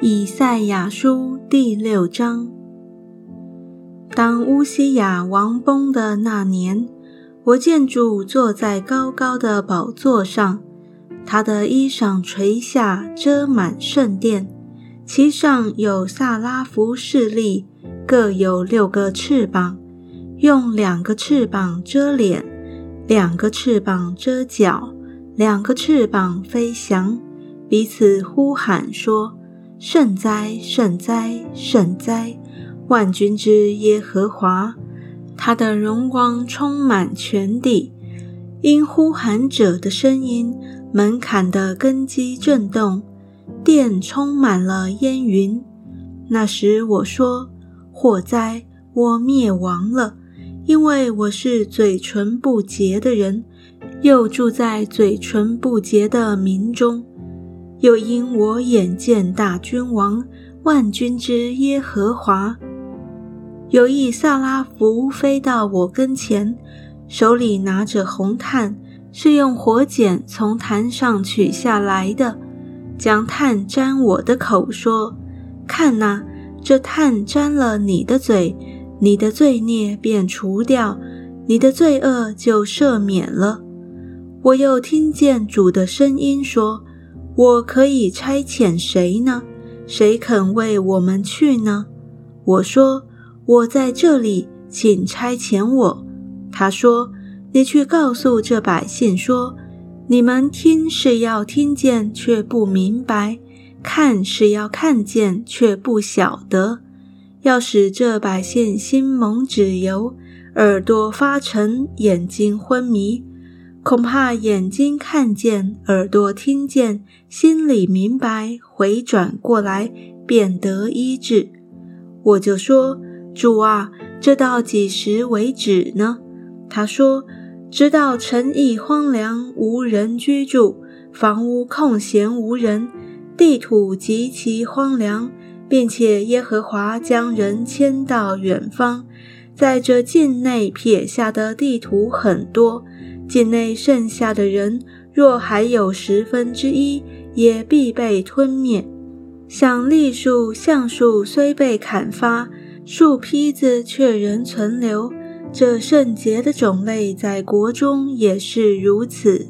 以赛亚书第六章。当乌西雅王崩的那年，我见主坐在高高的宝座上，他的衣裳垂下，遮满圣殿，其上有萨拉弗势力，各有六个翅膀，用两个翅膀遮脸，两个翅膀遮脚，两个翅膀飞翔，彼此呼喊说：“圣哉，圣哉，圣哉！”万军之耶和华，他的荣光充满全地。因呼喊者的声音，门槛的根基震动，殿充满了烟云。那时我说：“祸哉，我灭亡了，因为我是嘴唇不洁的人，又住在嘴唇不洁的民中。又因我眼见大君王，万军之耶和华。”有一萨拉弗飞到我跟前，手里拿着红炭，是用火剪从坛上取下来的，将炭沾我的口，说：“看哪，这炭沾了你的嘴，你的罪孽便除掉，你的罪恶就赦免了。”我又听见主的声音说：“我可以差遣谁呢？谁肯为我们去呢？”我说。我在这里，请差遣我。他说：“你去告诉这百姓说，你们听是要听见，却不明白；看是要看见，却不晓得。要使这百姓心蒙脂油，耳朵发沉，眼睛昏迷。恐怕眼睛看见，耳朵听见，心里明白，回转过来，便得医治。”我就说。主啊，这到几时为止呢？他说：“直到城邑荒凉，无人居住，房屋空闲无人，地土极其荒凉，并且耶和华将人迁到远方，在这境内撇下的地图很多，境内剩下的人，若还有十分之一，也必被吞灭。像栗树、橡树虽被砍伐。”树坯子却仍存留，这圣洁的种类在国中也是如此。